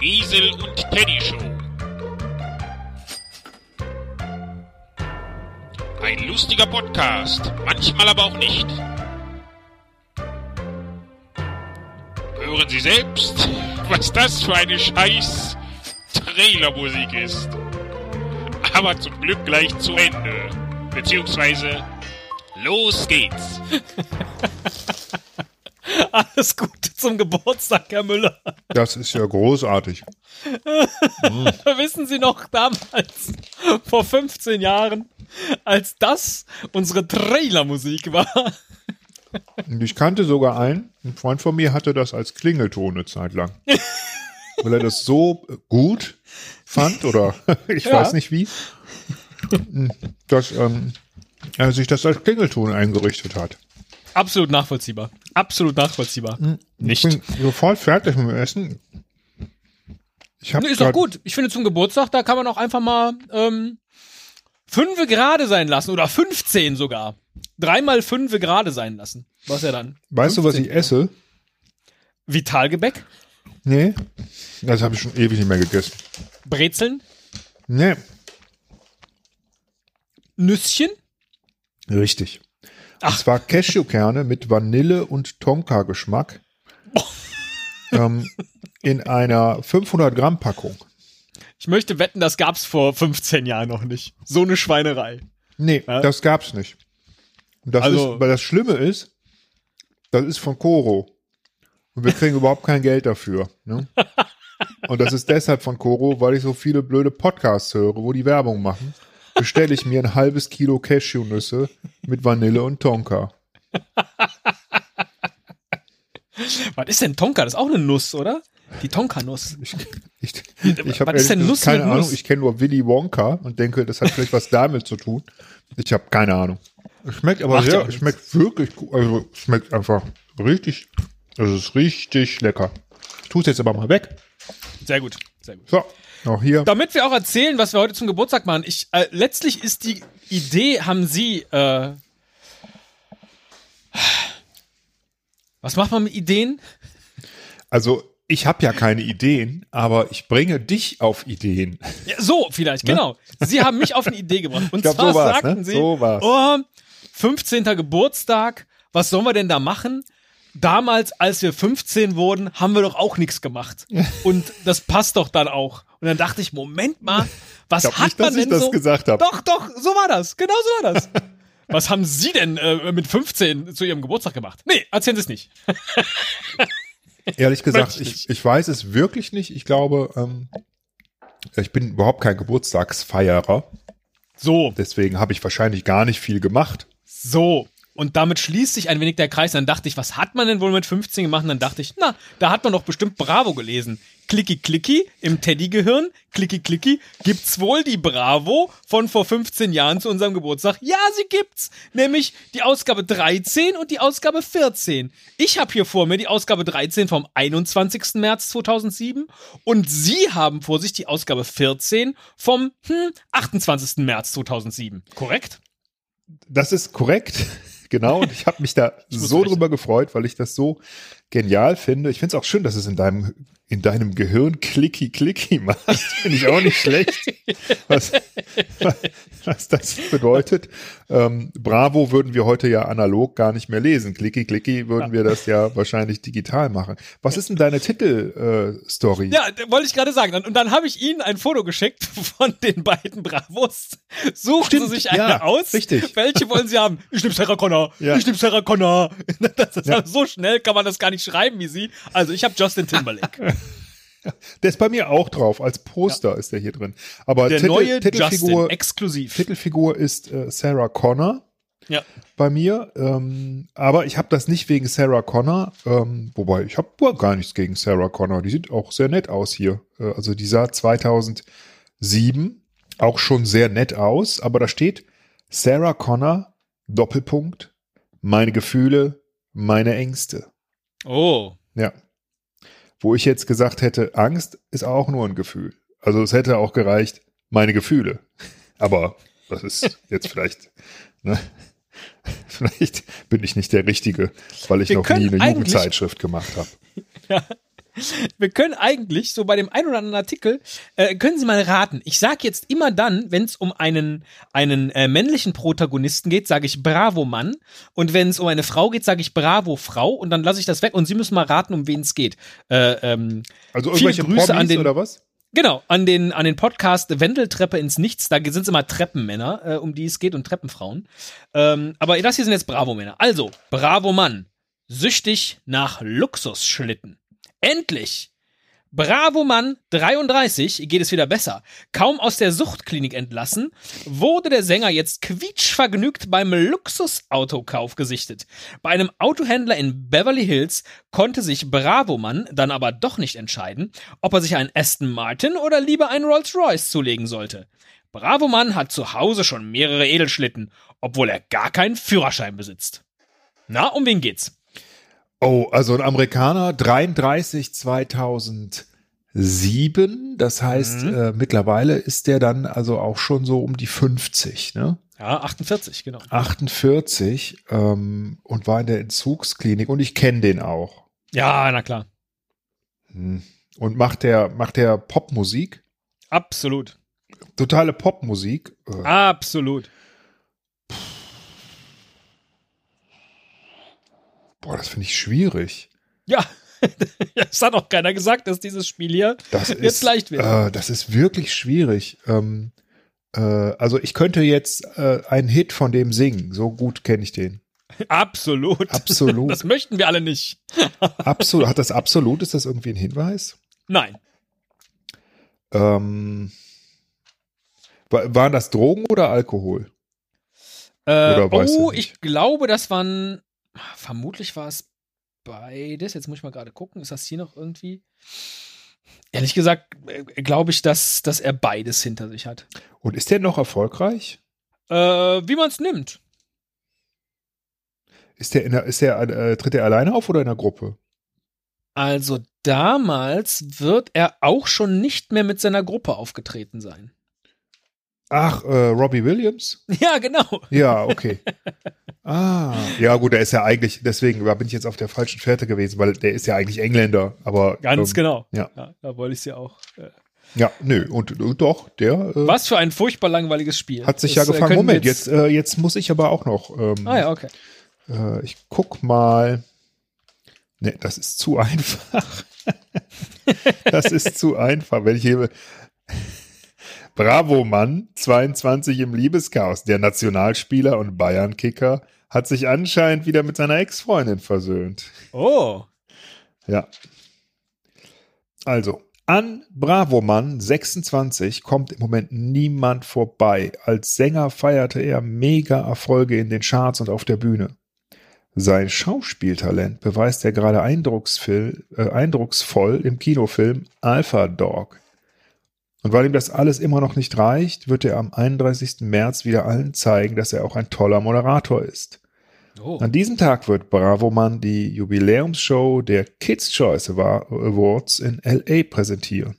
Die Esel und Teddy Show. Ein lustiger Podcast, manchmal aber auch nicht. Hören Sie selbst, was das für eine scheiß Trailermusik ist. Aber zum Glück gleich zu Ende. Beziehungsweise, los geht's. Alles Gute zum Geburtstag, Herr Müller. Das ist ja großartig. Wissen Sie noch damals, vor 15 Jahren, als das unsere Trailermusik war? Und ich kannte sogar einen, ein Freund von mir hatte das als Klingelton eine Zeit lang. Weil er das so gut fand oder ich Ja. weiß nicht wie, dass ähm, er sich das als Klingelton eingerichtet hat. Absolut nachvollziehbar. Absolut nachvollziehbar. Nicht. Ich bin sofort fertig mit dem Essen. Ich hab Nee, ist doch gut. Ich finde zum Geburtstag, da kann man auch einfach mal ähm, fünfe gerade sein lassen oder 15 sogar. Dreimal fünfe gerade sein lassen. Was ja dann? Weißt du, was 15. ich esse? Vitalgebäck, Nee. Das habe ich schon ewig nicht mehr gegessen. Brezeln, Nee. Nüsschen. Richtig. Und zwar Cashewkerne mit Vanille und Tonka-Geschmack. ähm, in einer 500 Gramm Packung. Ich möchte wetten, das gab's vor 15 Jahren noch nicht. So eine Schweinerei. Nee, Ja? das gab's nicht. Und das Also- ist, weil das Schlimme ist, das ist von Coro. Und wir kriegen überhaupt kein Geld dafür. Ne? Und das ist deshalb von Coro, weil ich so viele blöde Podcasts höre, wo die Werbung machen. Bestelle ich mir ein halbes Kilo Cashewnüsse mit Vanille und Tonka. Was ist denn Tonka? Das ist auch eine Nuss, oder? Die Tonka-Nuss. Ich, ich, ich habe Was ist denn Nuss keine mit Ahnung. Nuss? Ich kenne nur Willy Wonka und denke, das hat vielleicht was damit zu tun. Ich habe keine Ahnung. Es schmeckt aber Macht ja sehr, nichts. schmeckt wirklich gut. Also es schmeckt einfach richtig, also es ist richtig lecker. Ich tue es jetzt aber mal weg. Sehr gut. Sehr gut. So, auch hier. Damit wir auch erzählen, was wir heute zum Geburtstag machen. Ich, äh, letztlich ist die Idee, haben Sie, äh, was macht man mit Ideen? Also ich habe ja keine Ideen, aber ich bringe dich auf Ideen. Ja, so vielleicht, genau. Sie haben mich auf eine Idee gebracht. Und Ne? Glaub, zwar so sagten ne? Sie, So oh, 15. Geburtstag, was sollen wir denn da machen? Damals, als wir 15 wurden, haben wir doch auch nichts gemacht. Und das passt doch dann auch. Und dann dachte ich, Moment mal, was Ich hat nicht, man dass ich denn das so? gesagt. Doch, doch, so war das. Genau so war das. was haben Sie denn äh, mit 15 zu Ihrem Geburtstag gemacht? Nee, erzählen Sie es nicht. Ehrlich gesagt, ich ich, ich weiß es wirklich nicht. Ich glaube, ähm, ich bin überhaupt kein Geburtstagsfeierer. So, Deswegen habe ich wahrscheinlich gar nicht viel gemacht. So. Und damit schließt sich ein wenig der Kreis. Dann dachte ich, was hat man denn wohl mit 15 gemacht? Und dann dachte ich, na, da hat man doch bestimmt Bravo gelesen. Klicki klicki im Teddy-Gehirn, klicki klicki, gibt's wohl die Bravo von vor 15 Jahren zu unserem Geburtstag? Ja, sie gibt's. Nämlich die Ausgabe 13 und die Ausgabe 14. Ich habe hier vor mir die Ausgabe 13 vom 21. März 2007 und Sie haben vor sich die Ausgabe 14 vom hm, 28. März 2007. Korrekt? Das ist korrekt. Genau, und ich habe mich da so drüber gefreut, weil ich das so genial finde. Ich finde es auch schön, dass es in deinem, in deinem Gehirn klicki klicki macht. Finde ich auch nicht schlecht. Was, was das bedeutet. Ähm, Bravo würden wir heute ja analog gar nicht mehr lesen. Klicki klicki würden wir das ja wahrscheinlich digital machen. Was ist denn deine Titelstory? Äh? Ja, wollte ich gerade sagen. Und dann habe ich Ihnen ein Foto geschickt von den beiden Bravos. Suchen Stimmt, Sie sich eine ja, aus. richtig. Welche wollen Sie haben? Ich nehme Sarah Connor. Ja. Ich nehme Sarah Connor. Das ist Ja. So schnell kann man das gar nicht schreiben wie Sie. Also ich habe Justin Timberlake. Der ist bei mir auch drauf. Als Poster ist der hier drin. Aber Der Titel, neue Titelfigur, Justin, exklusiv. Titelfigur ist äh, Sarah Connor. Ja. bei mir. Ähm, aber ich habe das nicht wegen Sarah Connor. Ähm, wobei, ich habe gar nichts gegen Sarah Connor. Die sieht auch sehr nett aus hier. Äh, also die sah 2007 auch schon sehr nett aus. Aber da steht Sarah Connor, Doppelpunkt, meine Gefühle, meine Ängste. Oh. Ja. Wo ich jetzt gesagt hätte, Angst ist auch nur ein Gefühl. Also es hätte auch gereicht, meine Gefühle. Aber das ist jetzt vielleicht, ne? Vielleicht bin ich nicht der Richtige, weil ich Wir noch nie eine Jugendzeitschrift gemacht habe. Wir können eigentlich so bei dem ein oder anderen Artikel äh, können Sie mal raten. Ich sage jetzt immer dann, wenn es um einen einen äh, männlichen Protagonisten geht, sage ich Bravo Mann und wenn es um eine Frau geht, sage ich Bravo Frau und dann lasse ich das weg und Sie müssen mal raten, um wen es geht. Äh, ähm, Also irgendwelche Grüße Promis an den- oder was? Genau, an den, an den Podcast Wendeltreppe ins Nichts, da sind es immer Treppenmänner, äh, um die es geht und Treppenfrauen. Ähm, aber das hier sind jetzt Bravo-Männer. Also, Bravo-Mann, süchtig nach Luxusschlitten. Endlich! Bravo-Mann 33 geht es wieder besser. Kaum aus der Suchtklinik entlassen, wurde der Sänger jetzt quietschvergnügt beim Luxusautokauf gesichtet. Bei einem Autohändler in Beverly Hills konnte sich Bravo-Mann dann aber doch nicht entscheiden, ob er sich einen Aston Martin oder lieber einen Rolls-Royce zulegen sollte. Bravo-Mann hat zu Hause schon mehrere Edelschlitten, obwohl er gar keinen Führerschein besitzt. Na, um wen geht's? Oh, also ein Amerikaner, 33 2007. Das heißt, Mhm. äh, mittlerweile ist der dann also auch schon so um die 50, ne? Ja, 48, genau. 48 ähm, und war in der Entzugsklinik und ich kenne den auch. Ja, na klar. Hm. Und macht der, macht der Popmusik? Absolut. Totale Popmusik. Äh, Absolut. Boah, das finde ich schwierig. Ja. Es hat auch keiner gesagt, dass dieses Spiel hier Das jetzt ist, leicht wird. Äh, das ist wirklich schwierig. Ähm, äh, also ich könnte jetzt äh, einen Hit von dem singen. So gut kenne ich den. Absolut. Absolut. Das möchten wir alle nicht. Absolut. Hat das absolut? Ist das irgendwie ein Hinweis? Nein. Ähm, wa- waren das Drogen oder Alkohol? Äh, Oder oh, nicht? ich glaube, das waren. Vermutlich war es beides. Jetzt muss ich mal gerade gucken. Ist das hier noch irgendwie? Ehrlich gesagt, äh, glaube ich, dass, dass er beides hinter sich hat. Und ist der noch erfolgreich? Äh, wie man es nimmt. Ist der, in der, ist der äh, tritt er alleine auf oder in der Gruppe? Also damals wird er auch schon nicht mehr mit seiner Gruppe aufgetreten sein. Ach, äh, Robbie Williams? Ja, genau. Ja, okay. ah, ja gut, der ist ja eigentlich, deswegen bin ich jetzt auf der falschen Fährte gewesen, weil der ist ja eigentlich Engländer, aber Ganz ähm, genau. ja. Da wollte ich es ja auch. Äh, Ja, nö, und, und doch, der äh, was für ein furchtbar langweiliges Spiel. hat sich Das, ja äh, gefangen. Moment, wir jetzt, äh, jetzt muss ich aber auch noch. Ähm, Ah ja, okay. äh, ich guck mal. Ne, das ist zu einfach. das ist zu einfach. Wenn ich hier. Bravo, Mann, 22 im Liebeschaos. Der Nationalspieler und Bayern-Kicker hat sich anscheinend wieder mit seiner Ex-Freundin versöhnt. Oh. Ja. Also, an Bravomann 26 kommt im Moment niemand vorbei. Als Sänger feierte er mega Erfolge in den Charts und auf der Bühne. Sein Schauspieltalent beweist er gerade eindrucksvoll, äh, eindrucksvoll im Kinofilm Alpha Dog. Und weil ihm das alles immer noch nicht reicht, wird er am 31. März wieder allen zeigen, dass er auch ein toller Moderator ist. oh. An diesem Tag wird Bravoman die Jubiläumsshow der Kids Choice Awards in LA präsentieren.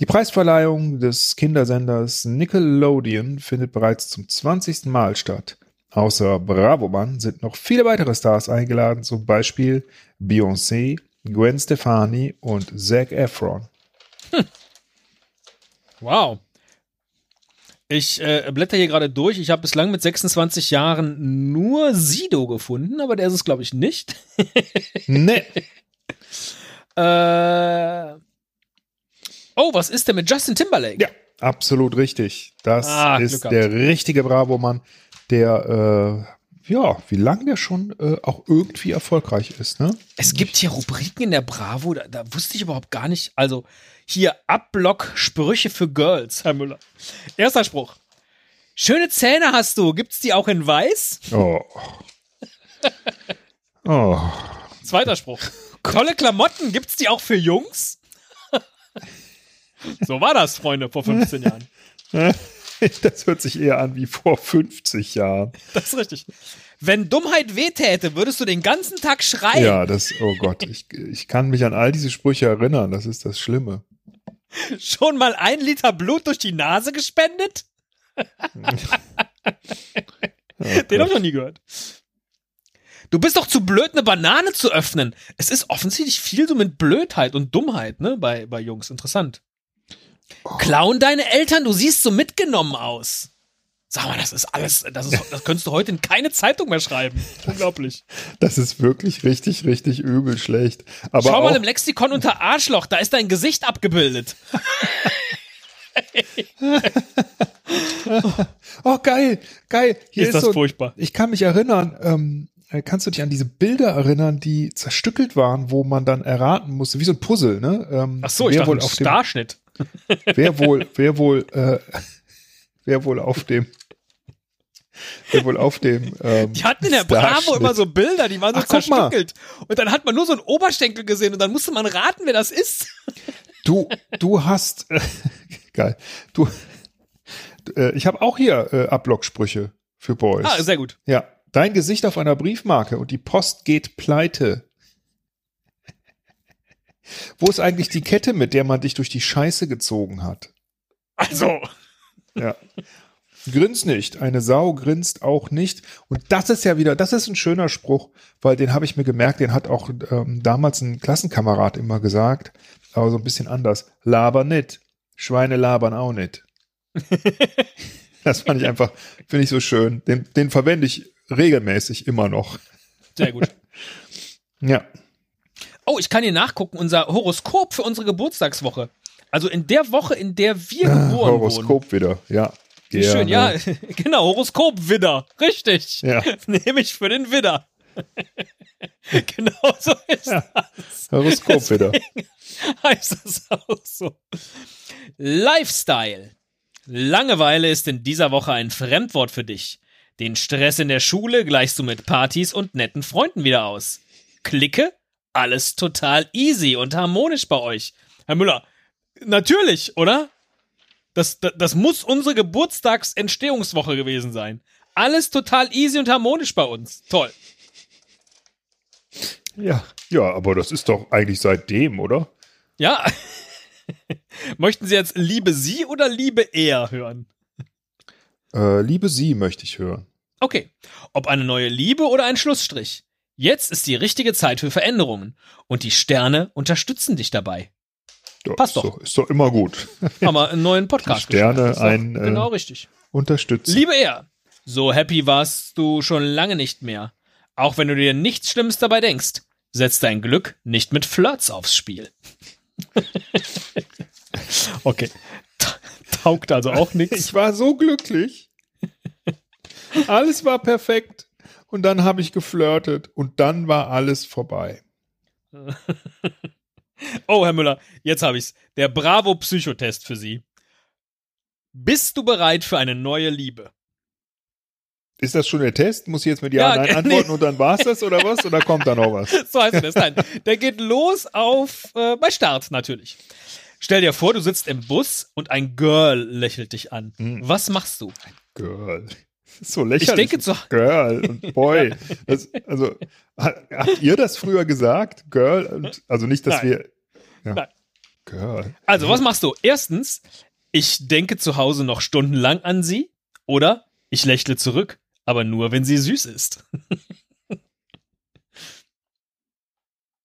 Die Preisverleihung des Kindersenders Nickelodeon findet bereits zum 20. Mal statt. Außer Bravoman sind noch viele weitere Stars eingeladen, zum Beispiel Beyoncé, Gwen Stefani und Zac Efron. Wow. Ich äh, blätter hier gerade durch. Ich habe bislang mit 26 Jahren nur Sido gefunden, aber der ist es, glaube ich, nicht. Ne, Äh, oh, was ist denn mit Justin Timberlake? Ja, absolut richtig. Das Ah, ist der richtige Bravo-Mann, der, äh, ja, wie lange der schon äh, auch irgendwie erfolgreich ist, ne? Es gibt hier Rubriken in der Bravo, da, da wusste ich überhaupt gar nicht. Also hier Abblock Sprüche für Girls, Herr Müller. Erster Spruch. Schöne Zähne hast du. Gibt's die auch in weiß? Oh. Oh. Zweiter Spruch. Tolle Klamotten. Gibt's die auch für Jungs? so war das, Freunde, vor 15 Jahren. Das hört sich eher an wie vor 50 Jahren. Das ist richtig. Wenn Dummheit wehtäte, würdest du den ganzen Tag schreien. Ja, das, oh Gott, ich, ich kann mich an all diese Sprüche erinnern. Das ist das Schlimme. Schon mal ein Liter Blut durch die Nase gespendet? Den hab ich noch nie gehört. Du bist doch zu blöd, eine Banane zu öffnen. Es ist offensichtlich viel so mit Blödheit und Dummheit, ne, bei, bei Jungs. Interessant. Klauen deine Eltern, du siehst so mitgenommen aus. Sag mal, das ist alles, das, ist, das könntest du heute in keine Zeitung mehr schreiben. Unglaublich. Das ist wirklich richtig, richtig übel schlecht. Aber Schau mal im Lexikon unter Arschloch, da ist dein Gesicht abgebildet. oh geil, geil. Hier Ist ist, das so, furchtbar. Ich kann mich erinnern, ähm, äh, kannst du dich an diese Bilder erinnern, die zerstückelt waren, wo man dann erraten musste, wie so ein Puzzle, ne? Ähm, Ach so, ich dachte, wohl auf dem, Starschnitt. Wer wohl, wer wohl, äh, wer wohl auf dem, wer wohl auf dem, ähm, Die hatten in der Bravo immer so Bilder, die waren so Ach, zerstückelt. Und dann hat man nur so einen Oberschenkel gesehen und dann musste man raten, wer das ist. Du, du hast, äh, geil, du, äh, ich habe auch hier äh, Ablocksprüche für Boys. Ah, sehr gut. Ja, dein Gesicht auf einer Briefmarke und die Post geht pleite. Wo ist eigentlich die Kette, mit der man dich durch die Scheiße gezogen hat? Also, Ja. Grins nicht. Eine Sau grinst auch nicht. Und das ist ja wieder, das ist ein schöner Spruch, weil den habe ich mir gemerkt, den hat auch ähm, damals ein Klassenkamerad immer gesagt, aber so ein bisschen anders. Laber nicht. Schweine labern auch nicht. das fand ich einfach, finde ich so schön. Den, den verwende ich regelmäßig immer noch. sehr gut. Ja. Oh, ich kann hier nachgucken, unser Horoskop für unsere Geburtstagswoche. Also in der Woche, in der wir geboren wurden. Horoskop wieder, ja. Wie schön, ja, genau, Horoskop Widder. Richtig. Ja. Nehme ich für den Widder. genau so ist Ja. das. Horoskop wieder. Heißt das auch so. Lifestyle. Langeweile ist in dieser Woche ein Fremdwort für dich. Den Stress in der Schule gleichst du mit Partys und netten Freunden wieder aus. Klicke, alles total easy und harmonisch bei euch. Herr Müller, natürlich, oder? Das, das, das muss unsere Geburtstagsentstehungswoche gewesen sein. Alles total easy und harmonisch bei uns. Toll. Ja. Ja, aber das ist doch eigentlich seitdem, oder? Ja. Möchten Sie jetzt Liebe Sie oder Liebe er hören? Äh, liebe Sie möchte ich hören. Okay. Ob eine neue Liebe oder ein Schlussstrich. Jetzt ist die richtige Zeit für Veränderungen. Und die Sterne unterstützen dich dabei. Ja, Passt ist doch. Ist doch immer gut. Haben wir einen neuen Podcast Die Sterne, ein, äh, Genau richtig. Unterstützen. Liebe er, so happy warst du schon lange nicht mehr. Auch wenn du dir nichts Schlimmes dabei denkst. Setz dein Glück nicht mit Flirts aufs Spiel. okay. Ta- Taugt also auch nichts. Ich war so glücklich. Alles war perfekt. Und dann habe ich geflirtet und dann war alles vorbei. Oh, Herr Müller, jetzt habe ich's. Der Bravo Psychotest für Sie. Bist du bereit für eine neue Liebe? Ist das schon der Test? Muss ich jetzt mit Ja, Ja, Nein nee. antworten und dann war's das oder was? Oder kommt da noch was? So heißt das. Nein, der geht los auf äh, bei Start natürlich. Stell dir vor, du sitzt im Bus und ein Girl lächelt dich an. Hm. Was machst du? Girl. So lächerlich. Ich denke zu, Girl und Boy. Das, also, ha- habt ihr das früher gesagt? Girl und, also nicht, dass Nein. wir. Ja. Nein. Girl. Also, was machst du? Erstens, ich denke zu Hause noch stundenlang an sie. Oder ich lächle zurück, aber nur, wenn sie süß ist.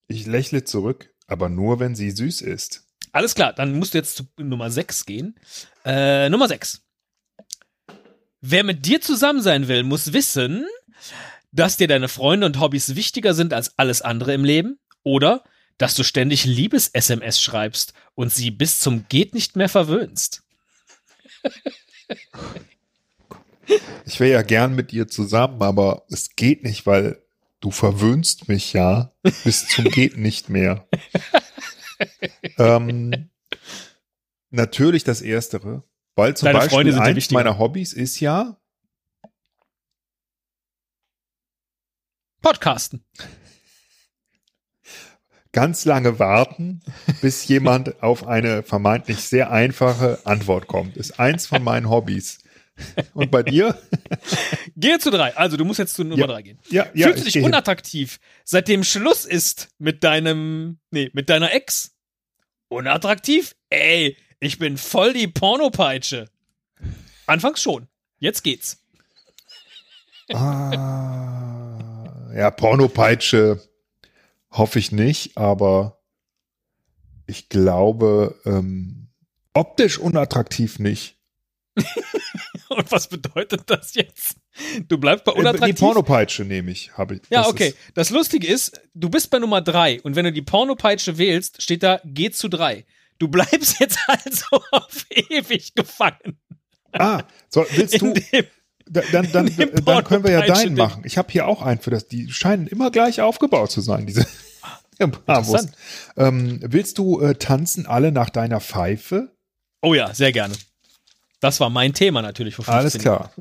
Ich lächle zurück, aber nur, wenn sie süß ist. Alles klar, dann musst du jetzt zu Nummer 6 gehen. Äh, Nummer 6. Wer mit dir zusammen sein will, muss wissen, dass dir deine Freunde und Hobbys wichtiger sind als alles andere im Leben. Oder dass du ständig Liebes-SMS schreibst und sie bis zum Geht nicht mehr verwöhnst. Ich wäre ja gern mit dir zusammen, aber es geht nicht, weil du verwöhnst mich ja bis zum geht nicht mehr. ähm, natürlich das Erstere, weil zum Deine Beispiel Freunde sind eins meiner Hobbys ist ja Podcasten. ganz lange warten, bis jemand auf eine vermeintlich sehr einfache Antwort kommt. Ist eins von meinen Hobbys. Und bei dir? Gehe zu drei. Also, du musst jetzt zu Nummer Ja. drei gehen. Ja, ja, Fühlst du ich dich unattraktiv, seitdem Schluss ist mit deinem, nee, mit deiner Ex? Unattraktiv? Ey, ich bin voll die Pornopeitsche. Anfangs schon. Jetzt geht's. Ah, Ja, Pornopeitsche hoffe ich nicht, aber ich glaube, ähm, optisch unattraktiv nicht. Und was bedeutet das jetzt? Du bleibst bei Äh, Die unattraktiv? Pornopeitsche nehme ich, habe ich. ja, Das okay. Das Lustige ist, du bist bei Nummer drei und wenn du die Pornopeitsche wählst, steht da G zu drei. Du bleibst jetzt also auf ewig gefangen. Ah, so, willst du, dem, da- dann, dann, dem dann können wir ja deinen machen. Ich habe hier auch einen für das, die scheinen immer gleich aufgebaut zu sein, diese Bravos. Interessant. Ähm, willst du äh, tanzen alle nach deiner Pfeife? oh ja, sehr gerne. Das war mein Thema natürlich vor 15 Alles klar.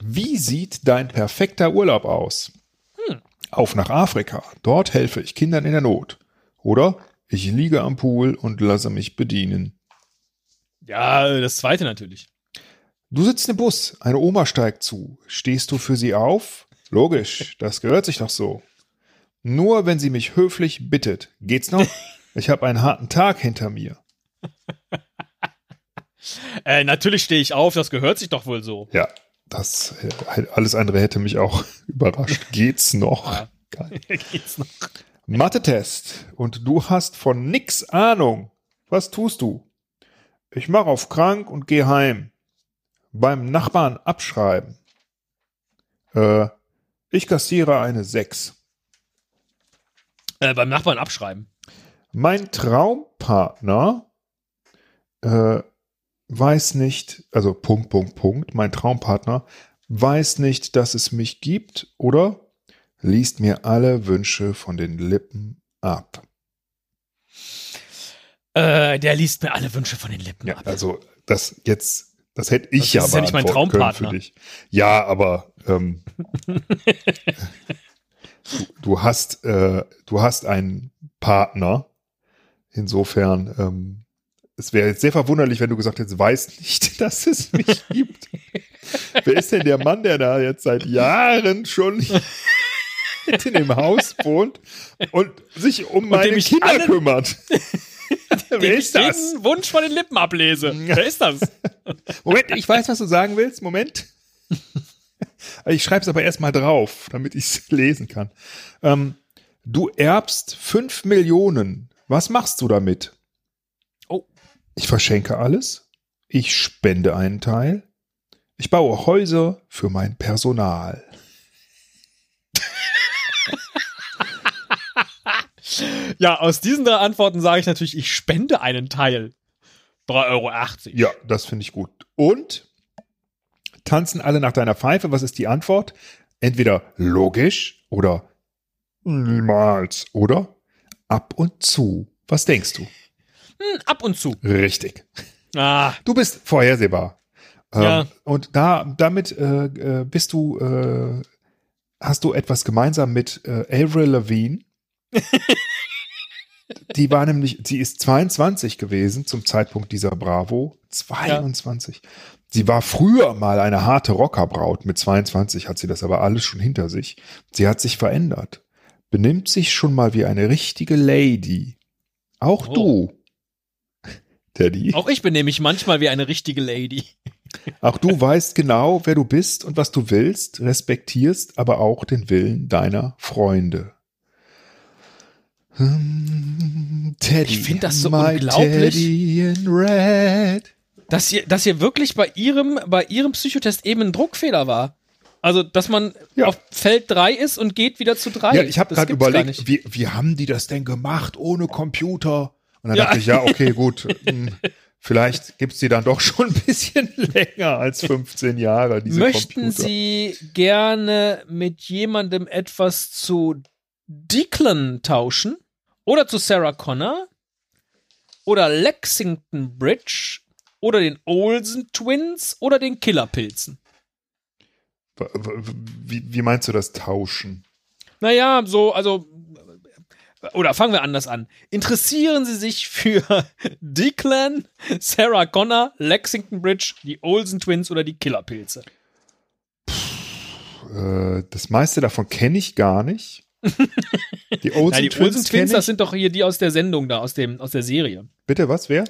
Wie sieht dein perfekter Urlaub aus? Hm. Auf nach Afrika. Dort helfe ich Kindern in der Not. Oder ich liege am Pool und lasse mich bedienen. Ja, das zweite natürlich. Du sitzt im Bus, eine Oma steigt zu. Stehst du für sie auf? Logisch, das gehört sich doch so. Nur wenn sie mich höflich bittet. Geht's noch? Ich habe einen harten Tag hinter mir. Äh, natürlich stehe ich auf, das gehört sich doch wohl so. Ja, das äh, alles andere hätte mich auch überrascht. Geht's noch? Ja. Geil. Geht's noch? Mathe-Test und du hast von nix Ahnung. Was tust du? Ich mache auf krank und geh heim. Beim Nachbarn abschreiben. Äh, ich kassiere eine 6. Äh, beim Nachbarn abschreiben. Mein Traumpartner äh, weiß nicht, also Punkt, Punkt, Punkt, mein Traumpartner weiß nicht, dass es mich gibt oder liest mir alle Wünsche von den Lippen ab. Äh, der liest mir alle Wünsche von den Lippen Ja, ab. also das jetzt, das hätte ich Das ja ist ja nicht mein Traumpartner. Für dich. Ja, aber ähm, du, du hast, äh, du hast einen Partner. Insofern, ähm, es wäre jetzt sehr verwunderlich, wenn du gesagt hättest, weiß nicht, dass es mich gibt. Wer ist denn der Mann, der da jetzt seit Jahren schon in dem Haus wohnt und sich um meine dem ich Kinder alle- kümmert? Wer Dem ist ich das? jeden Wunsch von den Lippen ablese. Wer ist das? Moment, ich weiß, was du sagen willst. Moment. Ich schreibe es aber erstmal drauf, damit ich es lesen kann. Ähm, du erbst 5 Millionen. Was machst du damit? Oh. Ich verschenke alles. Ich spende einen Teil. Ich baue Häuser für mein Personal. Ja, aus diesen drei Antworten sage ich natürlich, ich spende einen Teil. 3,80 Euro. Ja, das finde ich gut. Und tanzen alle nach deiner Pfeife? Was ist die Antwort? Entweder logisch oder niemals oder ab und zu. Was denkst du? Hm, ab und zu. Richtig. Ah, Du bist vorhersehbar. Ähm, Ja. Und da, damit äh, äh, bist du, äh, hast du etwas gemeinsam mit äh, Avril Lavigne. die war nämlich, sie ist 22 gewesen zum Zeitpunkt dieser Bravo. 22. Sie war früher mal eine harte Rockerbraut. Mit 22 hat sie das aber alles schon hinter sich. Sie hat sich verändert. Benimmt sich schon mal wie eine richtige Lady. Auch Oh. du. Teddy. auch ich benehme mich manchmal wie eine richtige Lady. Auch du weißt genau, wer du bist und was du willst, respektierst aber auch den Willen deiner Freunde. Teddy. Ich find das so unglaublich. Teddy in red. Dass hier, dass hier wirklich bei ihrem, bei ihrem Psychotest eben ein Druckfehler war. Also, dass man Ja. auf Feld 3 ist und geht wieder zu 3. Ja, ich habe gerade überlegt, wie, wie haben die das denn gemacht ohne Computer? Und dann Ja. dachte ich, ja, okay, gut. hm, Vielleicht gibt's die dann doch schon ein bisschen länger als 15 Jahre, Möchten Computer. Sie gerne mit jemandem etwas zu Declan tauschen? Oder zu Sarah Connor? Oder Lexington Bridge? Oder den Olsen Twins? Oder den Killerpilzen? Wie, wie meinst du das Tauschen? Naja, so, also. Oder fangen wir anders an. Interessieren Sie sich für Declan, Sarah Connor, Lexington Bridge, die Olsen Twins oder die Killerpilze? Äh, das meiste davon kenne ich gar nicht. Die Olsen Ja, die Twins, Olsen Twins, das sind doch hier die aus der Sendung da, aus, dem, aus der Serie. Bitte, was, wer?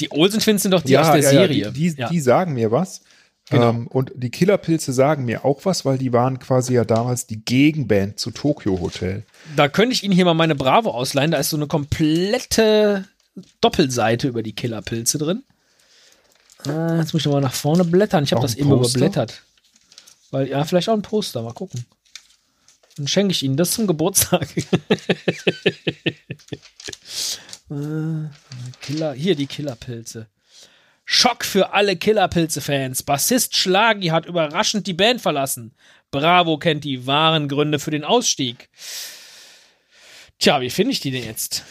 Die Olsen Twins sind doch die aus der Serie. Die, die, Ja. die sagen mir was. Genau. Ähm, und die Killerpilze sagen mir auch was, weil die waren quasi ja damals die Gegenband zu Tokyo Hotel. Da könnte ich Ihnen hier mal meine Bravo ausleihen. Da ist so eine komplette Doppelseite über die Killerpilze drin. Äh, jetzt muss ich noch mal nach vorne blättern. Ich habe das eben Poster? überblättert. Weil, ja, vielleicht auch ein Poster. Mal gucken. Dann schenke ich Ihnen das zum Geburtstag. äh, Killer, hier die Killerpilze. Schock für alle Killerpilze-Fans. Bassist Schlagi hat überraschend die Band verlassen. Bravo kennt die wahren Gründe für den Ausstieg. Tja, wie finde ich die denn jetzt?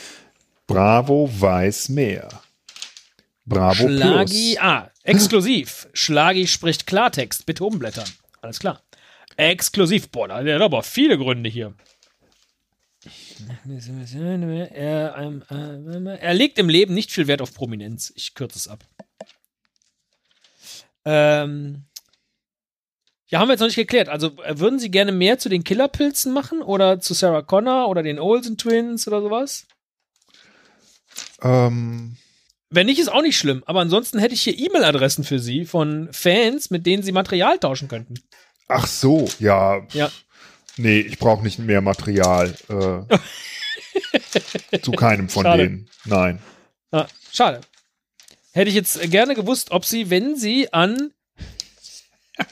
Bravo weiß mehr. Bravo Schlagi, Plus. ah, exklusiv. Schlagi spricht Klartext. Bitte umblättern. Alles klar. Exklusiv. Boah, da hat aber viele Gründe hier. Er, er legt im Leben nicht viel Wert auf Prominenz. Ich kürze es ab. Ähm, ja, haben wir jetzt noch nicht geklärt. Also äh, würden Sie gerne mehr zu den Killerpilzen machen oder zu Sarah Connor oder den Olsen Twins oder sowas? Ähm, Wenn nicht, ist auch nicht schlimm. Aber ansonsten hätte ich hier E-Mail-Adressen für Sie von Fans, mit denen Sie Material tauschen könnten. Ach so, ja. Ja. Nee, ich brauche nicht mehr Material. Äh, zu keinem von Schade. denen. Nein. Ah, schade. Hätte ich jetzt gerne gewusst, ob Sie, wenn Sie an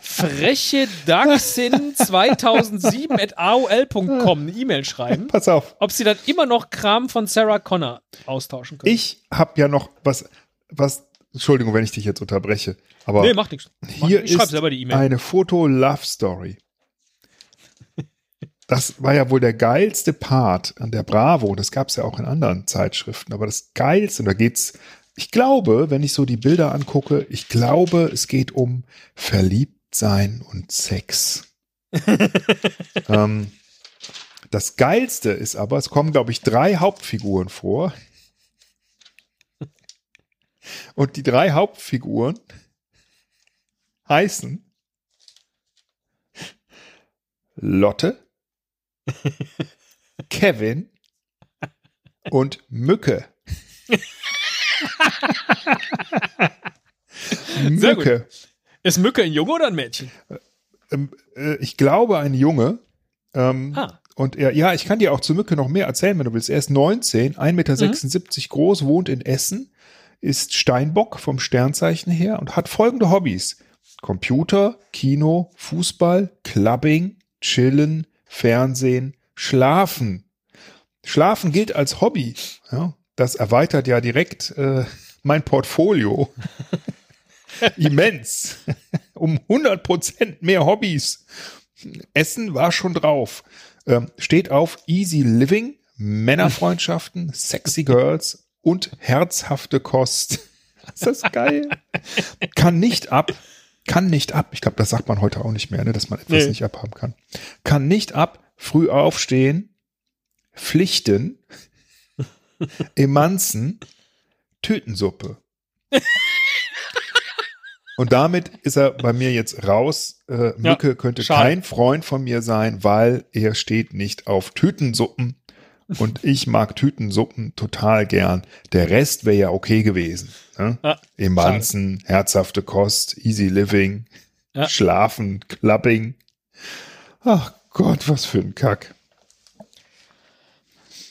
freche Dachsin 2007 at aol.com eine E-Mail schreiben, Pass auf. ob Sie dann immer noch Kram von Sarah Connor austauschen können. Ich habe ja noch was, was, Entschuldigung, wenn ich dich jetzt unterbreche, aber nee, macht nichts. hier ich schreibe ist selber die E-Mail. eine Foto-Love-Story. Das war ja wohl der geilste Part an der Bravo. Das gab es ja auch in anderen Zeitschriften. Aber das geilste, und da geht's, ich glaube, wenn ich so die Bilder angucke, ich glaube, es geht um Verliebtsein und Sex. ähm, das geilste ist aber, es kommen, glaube ich, drei Hauptfiguren vor. Und die drei Hauptfiguren heißen Lotte, Kevin und Mücke. Mücke. Ist Mücke ein Junge oder ein Mädchen? Ähm, äh, ich glaube, ein Junge. Ähm, Ah. Und er, ja, ich kann dir auch zu Mücke noch mehr erzählen, wenn du willst. Er ist 19, 1,76 Meter groß, wohnt in Essen, ist Steinbock vom Sternzeichen her und hat folgende Hobbys. Computer, Kino, Fußball, Clubbing, Chillen, Fernsehen, Schlafen. Schlafen gilt als Hobby. Ja, das erweitert ja direkt äh, mein Portfolio. Immens. um 100 Prozent mehr Hobbys. Essen war schon drauf. Ähm, steht auf Easy Living, Männerfreundschaften, Sexy Girls und herzhafte Kost. Ist das geil? Kann nicht ab. Kann nicht ab. Ich glaube, das sagt man heute auch nicht mehr, ne, dass man etwas Nee. nicht abhaben kann. Kann nicht ab. Früh aufstehen. Pflichten. Emanzen. Tütensuppe. Und damit ist er bei mir jetzt raus. Äh, Mücke könnte schade. kein Freund von mir sein, weil er steht nicht auf Tütensuppen. Und ich mag Tütensuppen total gern. Der Rest wäre ja okay gewesen. Ne? Ja, Emanzen, herzhafte Kost, easy living, Ja. schlafen, clubbing. Ach Gott, was für ein Kack.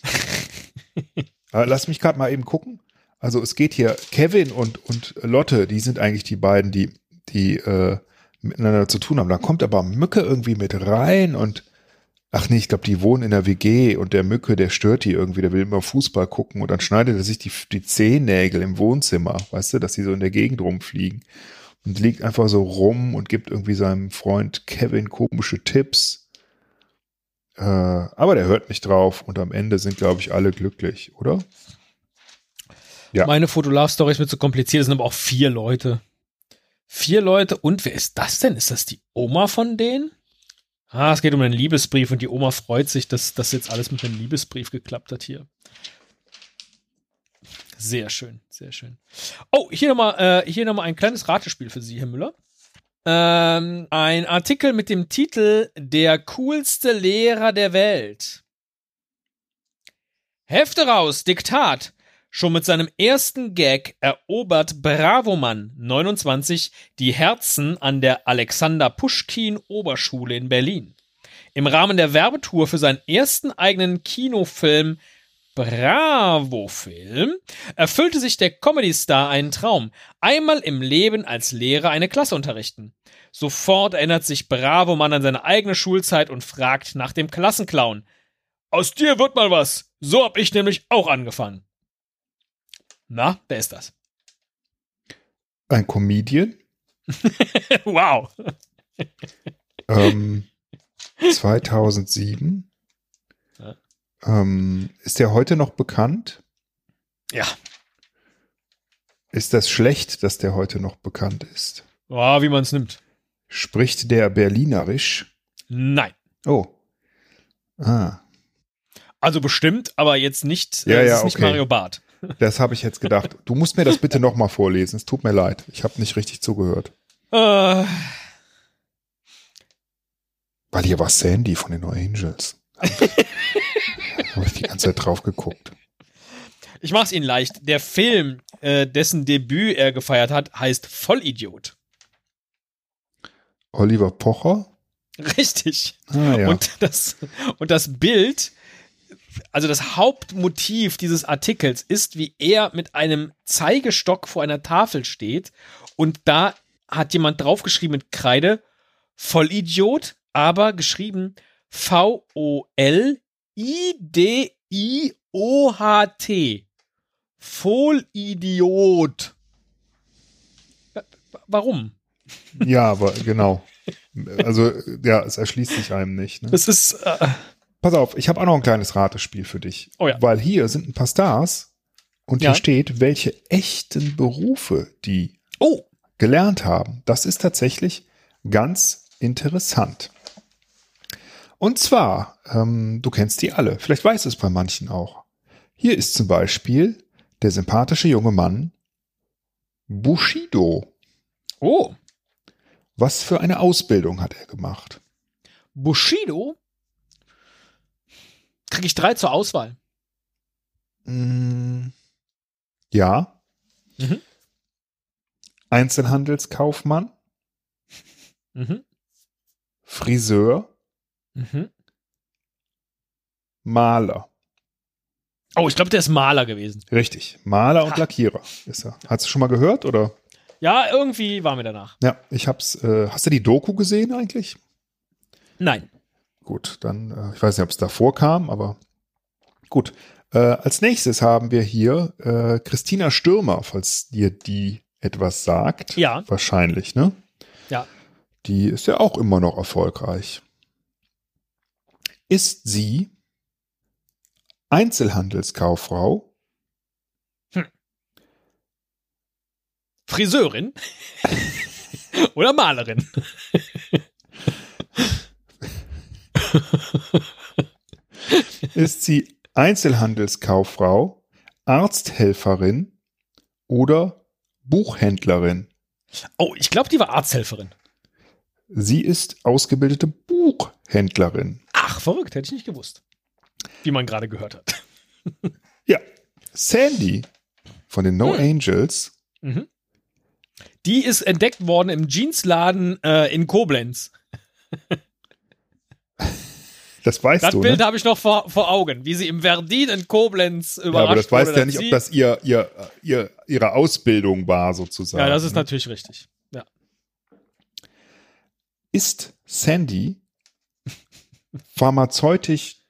Lass mich gerade mal eben gucken. Also es geht hier, Kevin und, und Lotte, die sind eigentlich die beiden, die, die äh, miteinander zu tun haben. Da kommt aber Mücke irgendwie mit rein und ach nee, ich glaube, die wohnen in der WG und der Mücke, der stört die irgendwie, der will immer Fußball gucken und dann schneidet er sich die, die Zehennägel im Wohnzimmer, weißt du, dass die so in der Gegend rumfliegen und liegt einfach so rum und gibt irgendwie seinem Freund Kevin komische Tipps. Äh, aber der hört nicht drauf und am Ende sind, glaube ich, alle glücklich, oder? Ja. Meine Foto-Love-Story ist mir zu kompliziert, es sind aber auch vier Leute. Vier Leute und wer ist das denn? Ist das die Oma von denen? Ah, es geht um einen Liebesbrief und die Oma freut sich, dass das jetzt alles mit einem Liebesbrief geklappt hat hier. Sehr schön, sehr schön. Oh, hier nochmal äh, hier noch ein kleines Ratespiel für Sie, Herr Müller. Ähm, ein Artikel mit dem Titel Der coolste Lehrer der Welt. Hefte raus, Diktat. Schon mit seinem ersten Gag erobert Bravomann 29 die Herzen an der Alexander Puschkin Oberschule in Berlin. Im Rahmen der Werbetour für seinen ersten eigenen Kinofilm Bravo-Film erfüllte sich der Comedy-Star einen Traum, einmal im Leben als Lehrer eine Klasse unterrichten. Sofort erinnert sich Bravo-Mann an seine eigene Schulzeit und fragt nach dem Klassenclown. Aus dir wird mal was. So hab ich nämlich auch angefangen. Na, wer ist das? Ein Comedian. wow. Ähm, 2007. Ja. Ähm, ist der heute noch bekannt? Ja. Ist das schlecht, dass der heute noch bekannt ist? Oh, wie man es nimmt. Spricht der Berlinerisch? Nein. Oh. Ah, Also bestimmt, aber jetzt nicht, Ja, äh, ja, ist nicht okay. Mario Barth. Das habe ich jetzt gedacht. Du musst mir das bitte nochmal vorlesen. Es tut mir leid. Ich habe nicht richtig zugehört. Äh, Weil hier war Sandy von den No Angels. habe ich die ganze Zeit drauf geguckt. ich mach's Ihnen leicht. Der Film, äh, dessen Debüt er gefeiert hat, heißt Vollidiot. Oliver Pocher? Richtig. Ah, ja. Und das, und das Bild, also das Hauptmotiv dieses Artikels ist, wie er mit einem Zeigestock vor einer Tafel steht und da hat jemand draufgeschrieben mit Kreide, Vollidiot, aber geschrieben V-O-L-I-D-I-O-H-T. Vollidiot. Wa- Warum? ja, aber genau. Also, ja, es erschließt sich einem nicht. Ne? Das ist, äh, Pass auf, ich habe auch noch ein kleines Ratespiel für dich. Oh ja. Weil hier sind ein paar Stars und Ja. hier steht, welche echten Berufe die oh, gelernt haben. Das ist tatsächlich ganz interessant. Und zwar, ähm, du kennst die alle, vielleicht weißt du es bei manchen auch. Hier ist zum Beispiel der sympathische junge Mann Bushido. oh, Was für eine Ausbildung hat er gemacht? Bushido? Kriege ich drei zur Auswahl. Mm, ja. Mhm. Einzelhandelskaufmann, Mhm. Friseur, Mhm. Maler. Oh, ich glaube, der ist Maler gewesen. Richtig, Maler und Ha. Lackierer ist er. Hast du schon mal gehört oder? Ja, irgendwie war mir danach. Ja, ich hab's. Äh, hast du die Doku gesehen eigentlich? Nein. Gut, dann, äh, ich weiß nicht, ob es davor kam, aber gut. Äh, als nächstes haben wir hier äh, Christina Stürmer, falls dir die etwas sagt. Ja. Wahrscheinlich, ne? Ja. Die ist ja auch immer noch erfolgreich. Ist sie Einzelhandelskauffrau, Friseurin? Oder Malerin? ist sie Einzelhandelskauffrau, Arzthelferin oder Buchhändlerin? Oh, ich glaube, die war Arzthelferin. Sie ist ausgebildete Buchhändlerin. Ach, verrückt, hätte ich nicht gewusst. Wie man gerade gehört hat. Ja, Sandy von den No Angels. Mhm. Die ist entdeckt worden im Jeansladen äh, in Koblenz. Das weißt Das du, Bild ne? habe ich noch vor, vor Augen, wie sie im Verdin in Koblenz überrascht Ja, aber das weißt wurde, ja nicht, ob das ihr, ihr, ihr, ihre Ausbildung war, sozusagen. Ja, das ist ne? natürlich richtig. Ja. Ist Sandy pharmazeutisch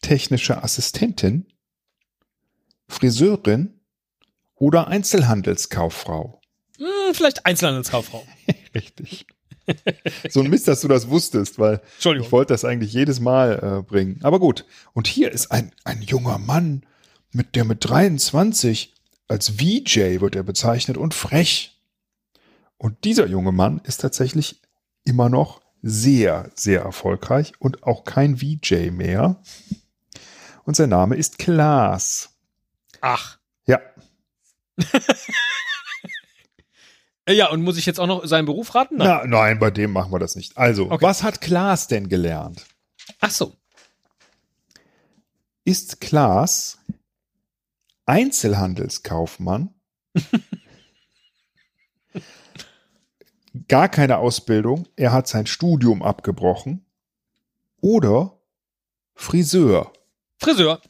technische Assistentin, Friseurin oder Einzelhandelskauffrau? Hm, vielleicht Einzelhandelskauffrau. Richtig. so ein Mist, dass du das wusstest, weil ich wollte das eigentlich jedes Mal äh, bringen. Aber gut. Und hier ist ein, ein junger Mann, mit der mit 23 als VJ wird er bezeichnet und frech. Und dieser junge Mann ist tatsächlich immer noch sehr, sehr erfolgreich und auch kein VJ mehr. Und sein Name ist Klaas. Ach. Ja, Ja, und muss ich jetzt auch noch seinen Beruf raten? Nein. Na, nein, bei dem machen wir das nicht. Also, Okay. was hat Klaas denn gelernt? Ach so. Ist Klaas Einzelhandelskaufmann, gar keine Ausbildung, er hat sein Studium abgebrochen oder Friseur. Friseur.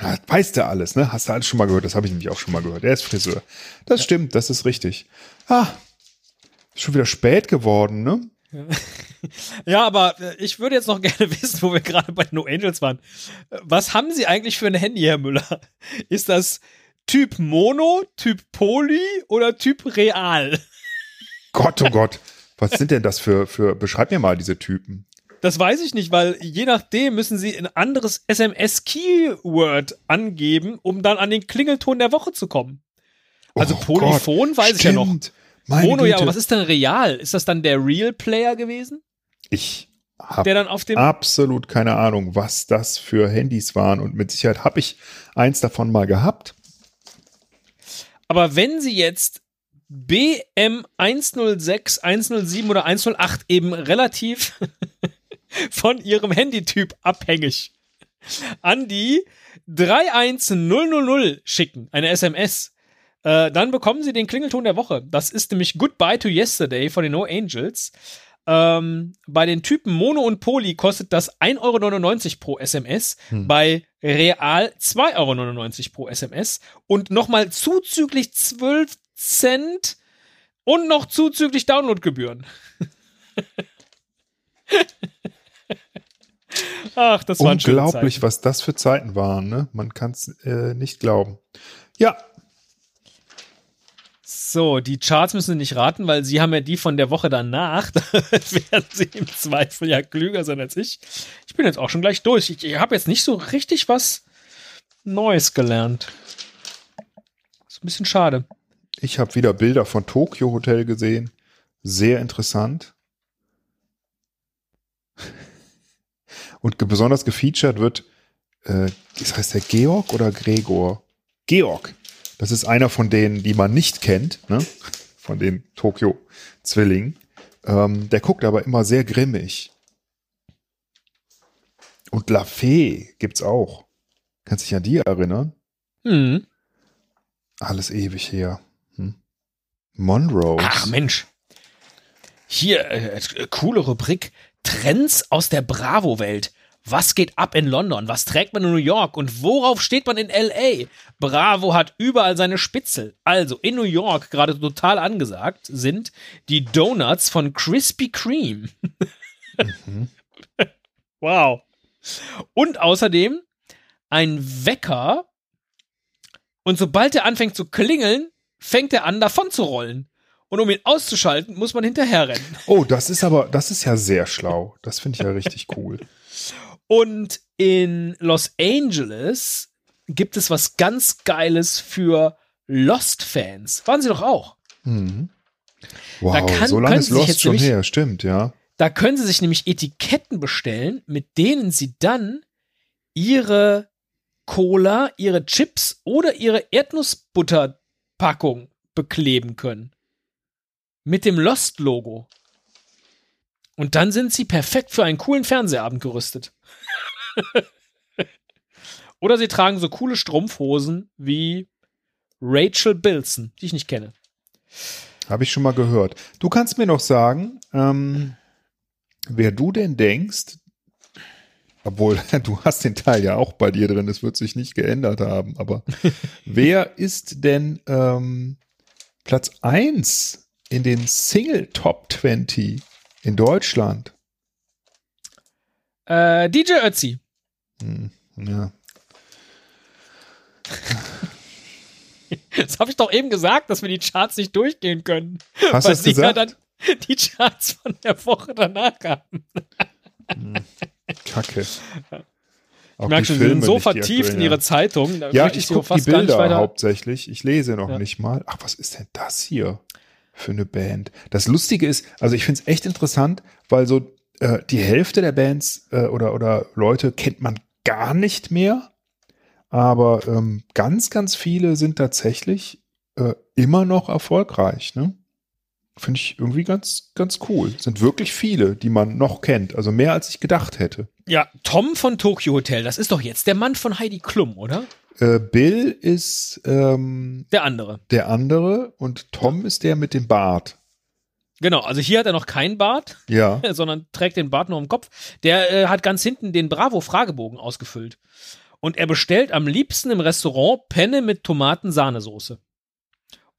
Ja, Weißt du alles, ne? Hast du alles schon mal gehört? Das habe ich nämlich auch schon mal gehört. Er ist Friseur. Das stimmt, das ist richtig. Ah, ist schon wieder spät geworden, ne? Ja, aber äh, ich würde jetzt noch gerne wissen, wo wir gerade bei No Angels waren. Äh, Was haben Sie eigentlich für ein Handy, Herr Müller? Ist das Typ Mono, Typ Poly oder Typ Real? Gott, oh Gott. Was sind denn das für, für, beschreib mir mal diese Typen. Das weiß ich nicht, weil je nachdem müssen Sie ein anderes SMS-Keyword angeben, um dann an den Klingelton der Woche zu kommen. Also Oh Polyphon Gott, weiß ich ja noch. stimmt. Meine Mono, ja, Güte. aber was ist denn real? Ist das dann der Real Player gewesen? Ich habe absolut keine Ahnung, was das für Handys waren. Und mit Sicherheit habe ich eins davon mal gehabt. Aber wenn Sie jetzt BM 106, 107 oder 108 eben relativ von Ihrem Handytyp abhängig an die 31000 schicken, eine SMS, äh, dann bekommen Sie den Klingelton der Woche. Das ist nämlich Goodbye to Yesterday von den No Angels. Ähm, bei den Typen Mono und Poly kostet das 1,99 Euro pro SMS, bei Real 2,99 Euro pro SMS und nochmal zuzüglich 12 Cent und noch zuzüglich Downloadgebühren. Ach, das schöne Unglaublich, was das für Zeiten waren. Ne? Man kann es äh, nicht glauben. Ja, So, die Charts müssen Sie nicht raten, weil Sie haben ja die von der Woche danach. Da werden Sie im Zweifel ja klüger sein als ich. Ich bin jetzt auch schon gleich durch. Ich, ich habe jetzt nicht so richtig was Neues gelernt. Ist ein bisschen schade. ich habe wieder Bilder von Tokyo Hotel gesehen. Sehr interessant. Und ge besonders gefeatured wird, äh, das heißt der Georg oder Gregor? Georg. Das ist einer von denen, die man nicht kennt, ne? von den Tokyo-Zwillingen. Ähm, der guckt aber immer sehr grimmig. Und La Fee gibt's auch. Kannst dich an die erinnern? Hm. Alles ewig her. Hm. Monrose. Ach Mensch. Hier, äh, äh, coole Rubrik. Trends aus der Bravo-Welt. Was geht ab in London? Was trägt man in New York? Und worauf steht man in LA? Bravo hat überall seine Spitzel. Also in New York gerade total angesagt sind die Donuts von Krispy Kreme. wow. Und außerdem ein Wecker. Und sobald er anfängt zu klingeln, fängt er an, davon zu rollen. Und um ihn auszuschalten, muss man hinterherrennen. Oh, das ist aber, das ist ja sehr schlau. Das finde ich ja richtig cool. Und in Los Angeles gibt es was ganz Geiles für Lost-Fans. Waren sie doch auch. Mhm. Wow, kann- so lange ist Lost schon nämlich- her, stimmt, ja. Da können sie sich nämlich Etiketten bestellen, mit denen sie dann ihre Cola, ihre Chips oder ihre Erdnussbutterpackung bekleben können. Mit dem Lost-Logo. Und dann sind sie perfekt für einen coolen Fernsehabend gerüstet. oder sie tragen so coole Strumpfhosen wie Rachel Bilson, die ich nicht kenne. Habe ich schon mal gehört. Du kannst mir noch sagen, ähm, wer du denn denkst, obwohl du hast den Teil ja auch bei dir drin, es wird sich nicht geändert haben, aber wer ist denn ähm, Platz 1 in den Single Top 20 in Deutschland? Äh, DJ Ötzi. Hm, ja. Das habe ich doch eben gesagt, dass wir die Charts nicht durchgehen können. Hast du weil das sie ja gesagt? dann die Charts von der Woche danach haben. Kacke. Auch Ich merke schon, sie sind so vertieft in ihre. Zeitung. Da Ja, ich gucke die Bilder hauptsächlich. Ich lese noch Ja. nicht mal. Ach, was ist denn das hier für eine Band? Das Lustige ist, also ich finde es echt interessant, weil so äh, die Hälfte der Bands äh, oder, oder Leute kennt man gar nicht mehr. Aber ähm, ganz, ganz viele sind tatsächlich äh, immer noch erfolgreich. Ne? Finde ich irgendwie ganz, ganz cool. Sind wirklich viele, die man noch kennt. Also mehr als ich gedacht hätte. Ja, Tom von Tokyo Hotel, das ist doch jetzt der Mann von Heidi Klum, oder? Äh, Bill ist ähm, Der andere. der andere und Tom ist der mit dem Bart. Genau, also hier hat er noch keinen Bart, Ja. sondern trägt den Bart nur im Kopf. Der äh, hat ganz hinten den Bravo-Fragebogen ausgefüllt. Und er bestellt am liebsten im Restaurant Penne mit Tomaten-Sahnesoße.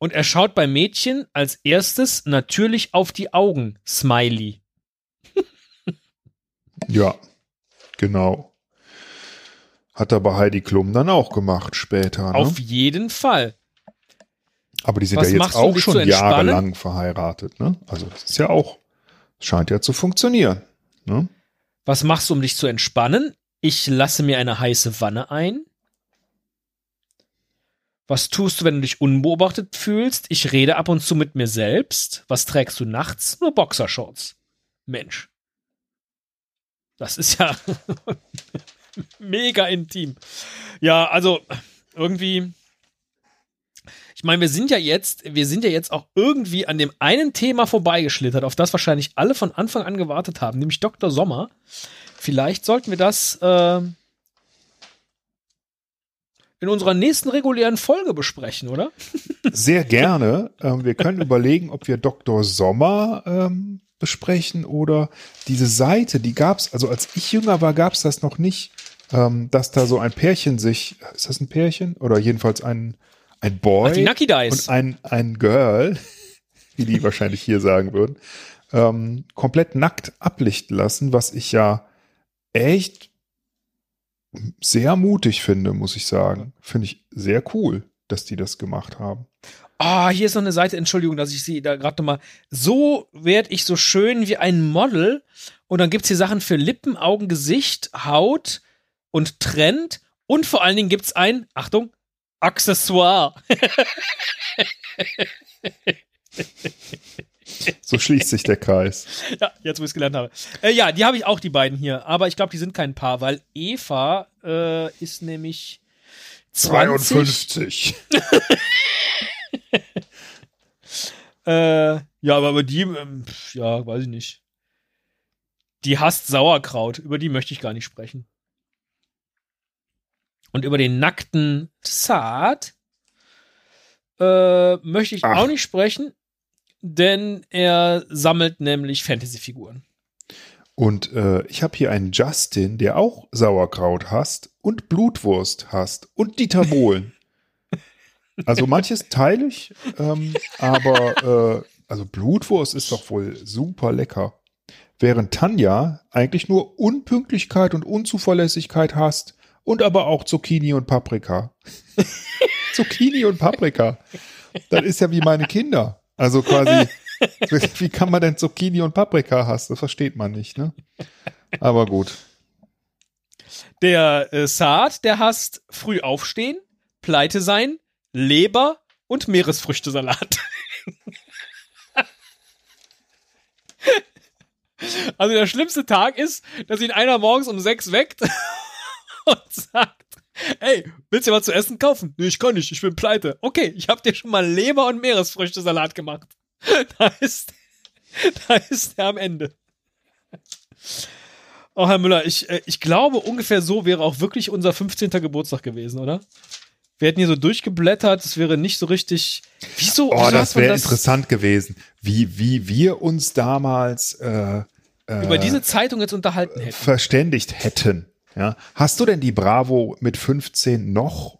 Und er schaut beim Mädchen als erstes natürlich auf die Augen. Smiley. Ja, genau. Hat er bei Heidi Klum dann auch gemacht später. Ne? Auf jeden Fall. Aber die sind Was ja jetzt auch schon jahrelang verheiratet. Ne? Also das ist ja auch, scheint ja zu funktionieren. Ne? Was machst du, um dich zu entspannen? Ich lasse mir eine heiße Wanne ein. Was tust du, wenn du dich unbeobachtet fühlst? Ich rede ab und zu mit mir selbst. Was trägst du nachts? Nur Boxershorts. Mensch. Das ist ja mega intim. Ja, also irgendwie. Ich meine, wir sind ja jetzt, wir sind ja jetzt auch irgendwie an dem einen Thema vorbeigeschlittert, auf das wahrscheinlich alle von Anfang an gewartet haben, nämlich Dr. Sommer. Vielleicht sollten wir das äh, in unserer nächsten regulären Folge besprechen, oder? Sehr gerne. ähm, wir können überlegen, ob wir Dr. Sommer ähm, besprechen oder diese Seite, die gab es, also als ich jünger war, gab es das noch nicht, ähm, dass da so ein Pärchen sich, ist das ein Pärchen? Oder jedenfalls ein, ein Boy Ach, die Nucky Dice. und ein, ein Girl, wie die wahrscheinlich hier sagen würden, ähm, komplett nackt ablichten lassen, was ich ja echt sehr mutig finde, muss ich sagen. Finde ich sehr cool, dass die das gemacht haben. Ah, hier ist noch eine Seite, Entschuldigung, dass ich sie da gerade nochmal. So werde ich so schön wie ein Model. Und dann gibt's hier Sachen für Lippen, Augen, Gesicht, Haut und Trend. Und vor allen Dingen gibt's ein, Achtung, Accessoire. So schließt sich der Kreis. Ja, jetzt wo ich es gelernt habe. Äh, ja, die habe ich auch, die beiden hier. Aber ich glaube, die sind kein Paar, weil Eva äh, ist nämlich 20. 52. Äh, ja, aber über die, ähm, ja, weiß ich nicht. Die hasst Sauerkraut. Über die möchte ich gar nicht sprechen. Und über den nackten Saad äh, möchte ich Ach. auch nicht sprechen, denn er sammelt nämlich Fantasy-Figuren. Und äh, ich habe hier einen Justin, der auch Sauerkraut hasst und Blutwurst hasst und Dieter Bohlen. Also manches teile ich, ähm, aber äh, also Blutwurst ist doch wohl super lecker. Während Tanja eigentlich nur Unpünktlichkeit und Unzuverlässigkeit hasst und aber auch Zucchini und Paprika. Zucchini und Paprika. Das ist ja wie meine Kinder. Also quasi, wie kann man denn Zucchini und Paprika hassen? Das versteht man nicht, ne? Aber gut. Der äh, Saad, der hasst früh aufstehen, pleite sein, Leber und Meeresfrüchtesalat. also der schlimmste Tag ist, dass ihn einer morgens um sechs weckt und sagt, Ey, willst du was zu essen kaufen? Nee, ich kann nicht, ich bin pleite. Okay, ich habe dir schon mal Leber und Meeresfrüchtesalat gemacht. Da ist, da ist er am Ende. Oh, Herr Müller, ich, äh, ich glaube, ungefähr so wäre auch wirklich unser 15. Geburtstag gewesen, oder? Wir hätten hier so durchgeblättert, es wäre nicht so richtig. Wieso? Oh, wieso das wäre interessant gewesen, wie, wie wir uns damals äh, äh, über diese Zeitung jetzt unterhalten hätten. verständigt hätten. Ja. Hast du denn die Bravo mit 15 noch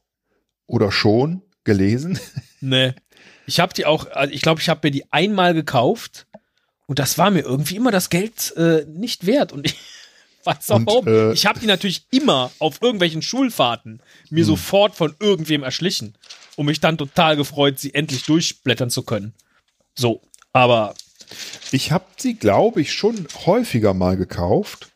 oder schon gelesen? Nee. Ich habe die auch, also ich glaube, ich habe mir die einmal gekauft und das war mir irgendwie immer das Geld äh, nicht wert. Und ich weiß auch Und, warum. äh, ich habe die natürlich immer auf irgendwelchen Schulfahrten mir Hm. sofort von irgendwem erschlichen und mich dann total gefreut, sie endlich durchblättern zu können. So, aber Ich habe sie, glaube ich, schon häufiger mal gekauft.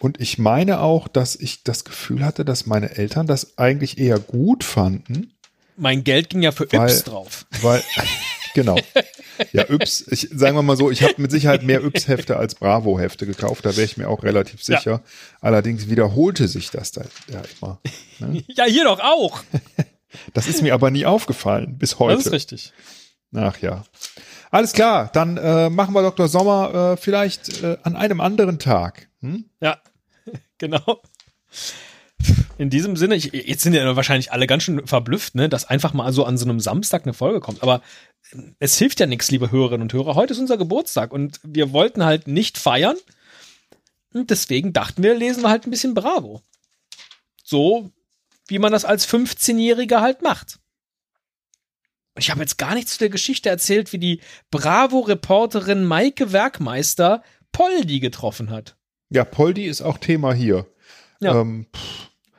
Und ich meine auch, dass ich das Gefühl hatte, dass meine Eltern das eigentlich eher gut fanden, mein Geld ging ja für Weil- Yps drauf. weil, genau. Ja, Yps, ich, sagen wir mal so, ich habe mit Sicherheit mehr Yps-Hefte als Bravo-Hefte gekauft, da wäre ich mir auch relativ Ja. sicher. Allerdings wiederholte sich das da ja immer. Ja, hier doch auch. Das ist mir aber nie aufgefallen, bis heute. Das ist richtig. Ach ja. Alles klar, dann äh, machen wir Dr. Sommer äh, vielleicht äh, an einem anderen Tag. Hm? Ja, genau. In diesem Sinne, ich, jetzt sind ja wahrscheinlich alle ganz schön verblüfft, ne, dass einfach mal so an so einem Samstag eine Folge kommt. Aber es hilft ja nichts, liebe Hörerinnen und Hörer. Heute ist unser Geburtstag und wir wollten halt nicht feiern. Und deswegen dachten wir, lesen wir halt ein bisschen Bravo. So, wie man das als 15-Jähriger halt macht. Ich habe jetzt gar nichts zu der Geschichte erzählt, wie die Bravo-Reporterin Maike Werkmeister Poldi getroffen hat. Ja, Poldi ist auch Thema hier. Ja. Ähm,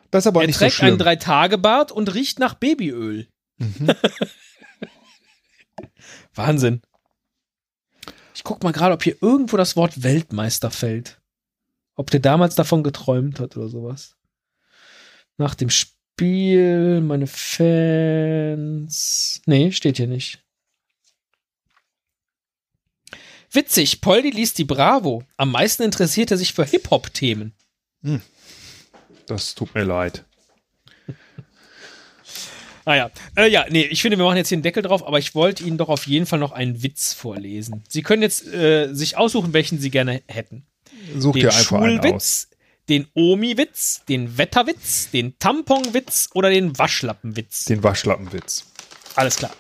das ist aber Er nicht trägt so schlimm. einen Drei-Tage-Bart und riecht nach Babyöl. Mhm. Wahnsinn. Ich guck mal gerade, ob hier irgendwo das Wort Weltmeister fällt. Ob der damals davon geträumt hat oder sowas. Nach dem Spiel, meine Fans. Nee, steht hier nicht. Witzig, Poldi liest die Bravo. Am meisten interessiert er sich für Hip-Hop-Themen. Das tut mir leid. Ah ja. Äh, ja, nee, ich finde, wir machen jetzt hier einen Deckel drauf, aber ich wollte Ihnen doch auf jeden Fall noch einen Witz vorlesen. Sie können jetzt äh, sich aussuchen, welchen Sie gerne hätten. Such Den dir einfach einen aus. Schulwitz, den Omi-Witz, den Wetterwitz, den Tamponwitz oder den Waschlappenwitz. Den Waschlappenwitz. Alles klar.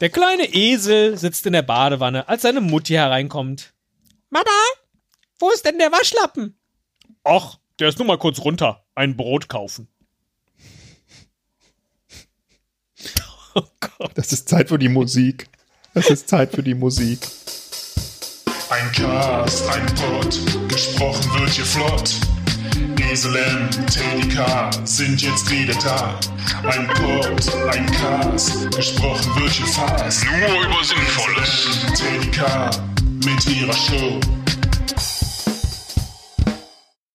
Der kleine Esel sitzt in der Badewanne, als seine Mutti hereinkommt. Mama, wo ist denn der Waschlappen? Ach, der ist nur mal kurz runter. Ein Brot kaufen. Oh Gott. Das ist Zeit für die Musik. Das ist Zeit für die Musik. Ein Cast, ein Pod, gesprochen wird hier flott. Esel M, Teddy K sind jetzt wieder da. Ein Pod, ein Cast, gesprochen wird hier fast. Nur über Sinnvolles. Teddy K mit ihrer Show.